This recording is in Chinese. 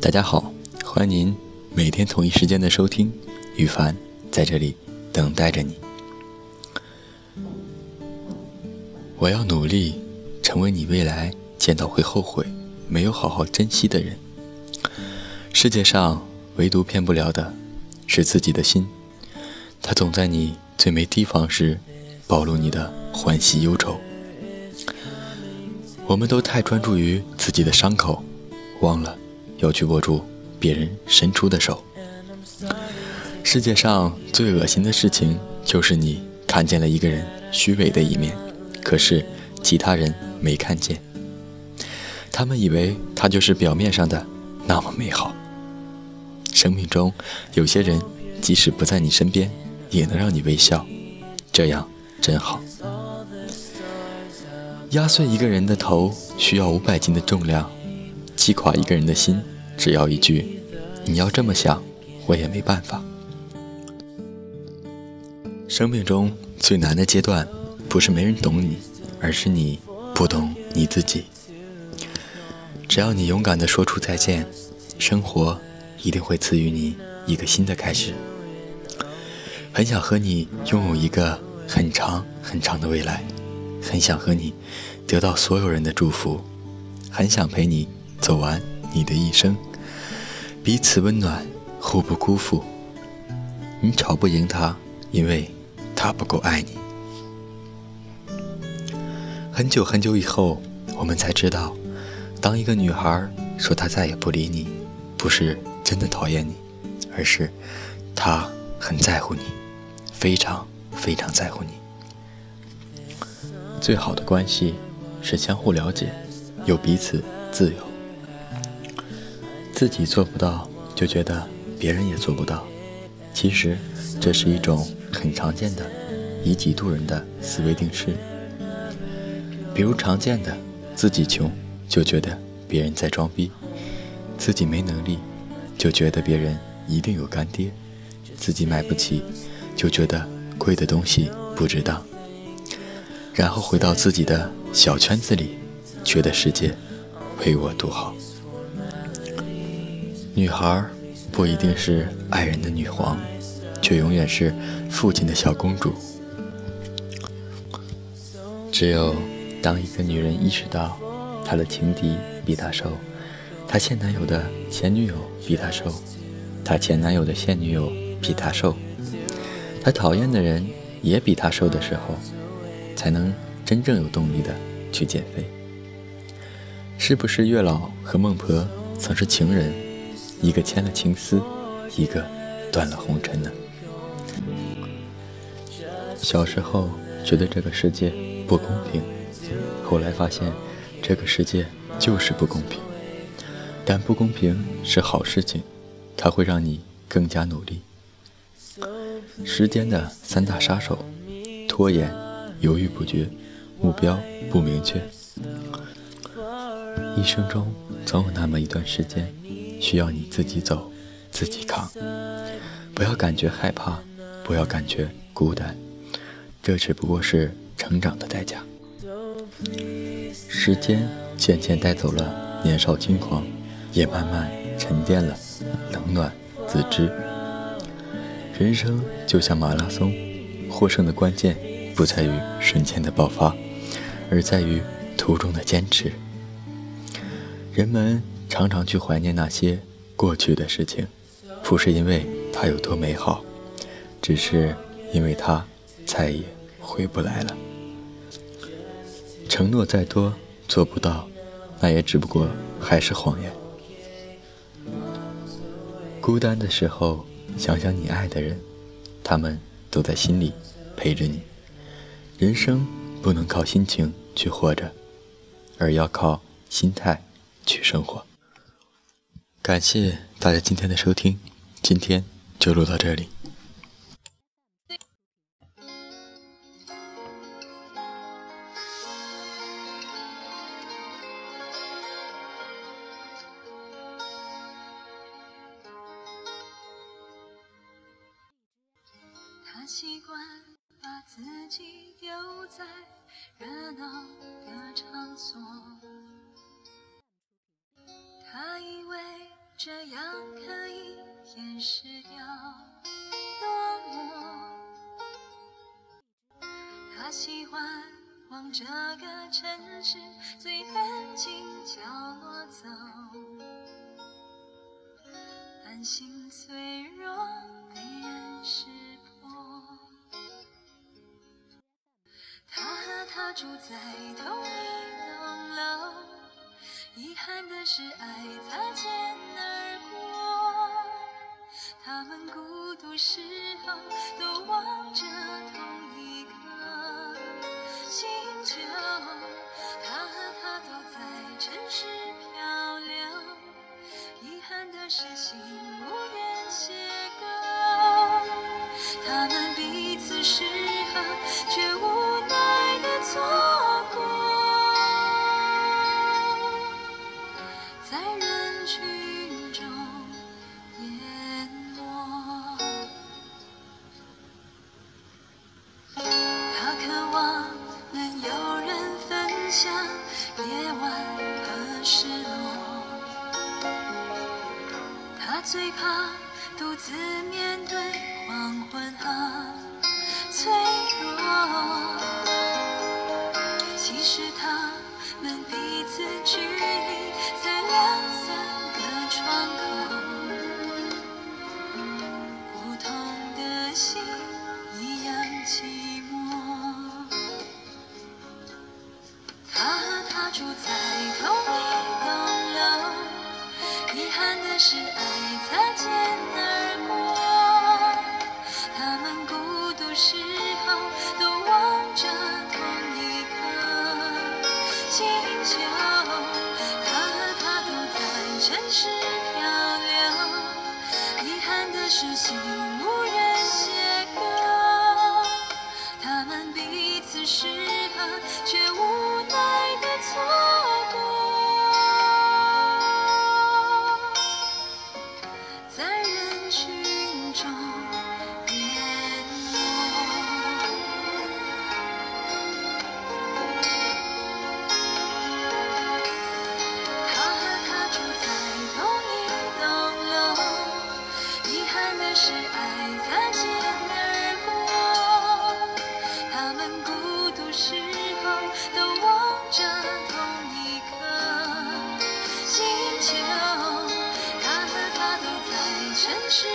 大家好，欢迎您每天同一时间的收听，羽凡在这里等待着你。我要努力成为你未来见到会后悔没有好好珍惜的人。世界上唯独骗不了的是自己的心，它总在你最没提防时暴露你的欢喜忧愁。我们都太专注于自己的伤口，忘了。要去握住别人伸出的手。世界上最恶心的事情，就是你看见了一个人虚伪的一面，可是其他人没看见。他们以为他就是表面上的那么美好。生命中有些人，即使不在你身边，也能让你微笑，这样真好。压碎一个人的头，需要五百斤的重量；击垮一个人的心。只要一句，你要这么想，我也没办法。生命中最难的阶段，不是没人懂你，而是你不懂你自己。只要你勇敢地说出再见，生活一定会赐予你一个新的开始。很想和你拥有一个很长很长的未来，很想和你得到所有人的祝福，很想陪你走完。你的一生，彼此温暖，互不辜负。你吵不赢他，因为他不够爱你。很久很久以后，我们才知道，当一个女孩说她再也不理你，不是真的讨厌你，而是她很在乎你，非常非常在乎你。最好的关系是相互了解，有彼此自由。自己做不到，就觉得别人也做不到。其实，这是一种很常见的以己度人的思维定式。比如常见的，自己穷就觉得别人在装逼；自己没能力，就觉得别人一定有干爹；自己买不起，就觉得贵的东西不值当。然后回到自己的小圈子里，觉得世界唯我独好。女孩不一定是爱人的女皇，却永远是父亲的小公主。只有当一个女人意识到她的情敌比她瘦，她现男友的前女友比她瘦，她前男友的现女友比她瘦，她讨厌的人也比她瘦的时候，才能真正有动力的去减肥。是不是月老和孟婆曾是情人？一个牵了情丝，一个断了红尘呢。小时候觉得这个世界不公平，后来发现这个世界就是不公平。但不公平是好事情，它会让你更加努力。时间的三大杀手：拖延、犹豫不决、目标不明确。一生中总有那么一段时间。需要你自己走，自己扛，不要感觉害怕，不要感觉孤单，这只不过是成长的代价。时间渐渐带走了年少轻狂，也慢慢沉淀了冷暖自知。人生就像马拉松，获胜的关键不在于瞬间的爆发，而在于途中的坚持。人们。常常去怀念那些过去的事情，不是因为它有多美好，只是因为它再也回不来了。承诺再多做不到，那也只不过还是谎言。孤单的时候，想想你爱的人，他们都在心里陪着你。人生不能靠心情去活着，而要靠心态去生活。感谢大家今天的收听，今天就录到这里。习惯自己丢在热闹的场所。他以为这样可以掩饰掉落寞。他喜欢往这个城市最安静角落走，安心脆弱住在同一栋楼，遗憾的是爱擦肩而过。他们孤独时候都望着同一颗星球，他和她都在城市漂流，遗憾的是心无缘邂逅。他们彼此是夜晚和失落，他最怕独自面对黄昏和脆弱。其实他星球，他和她都在城市漂流，遗憾的是心真实。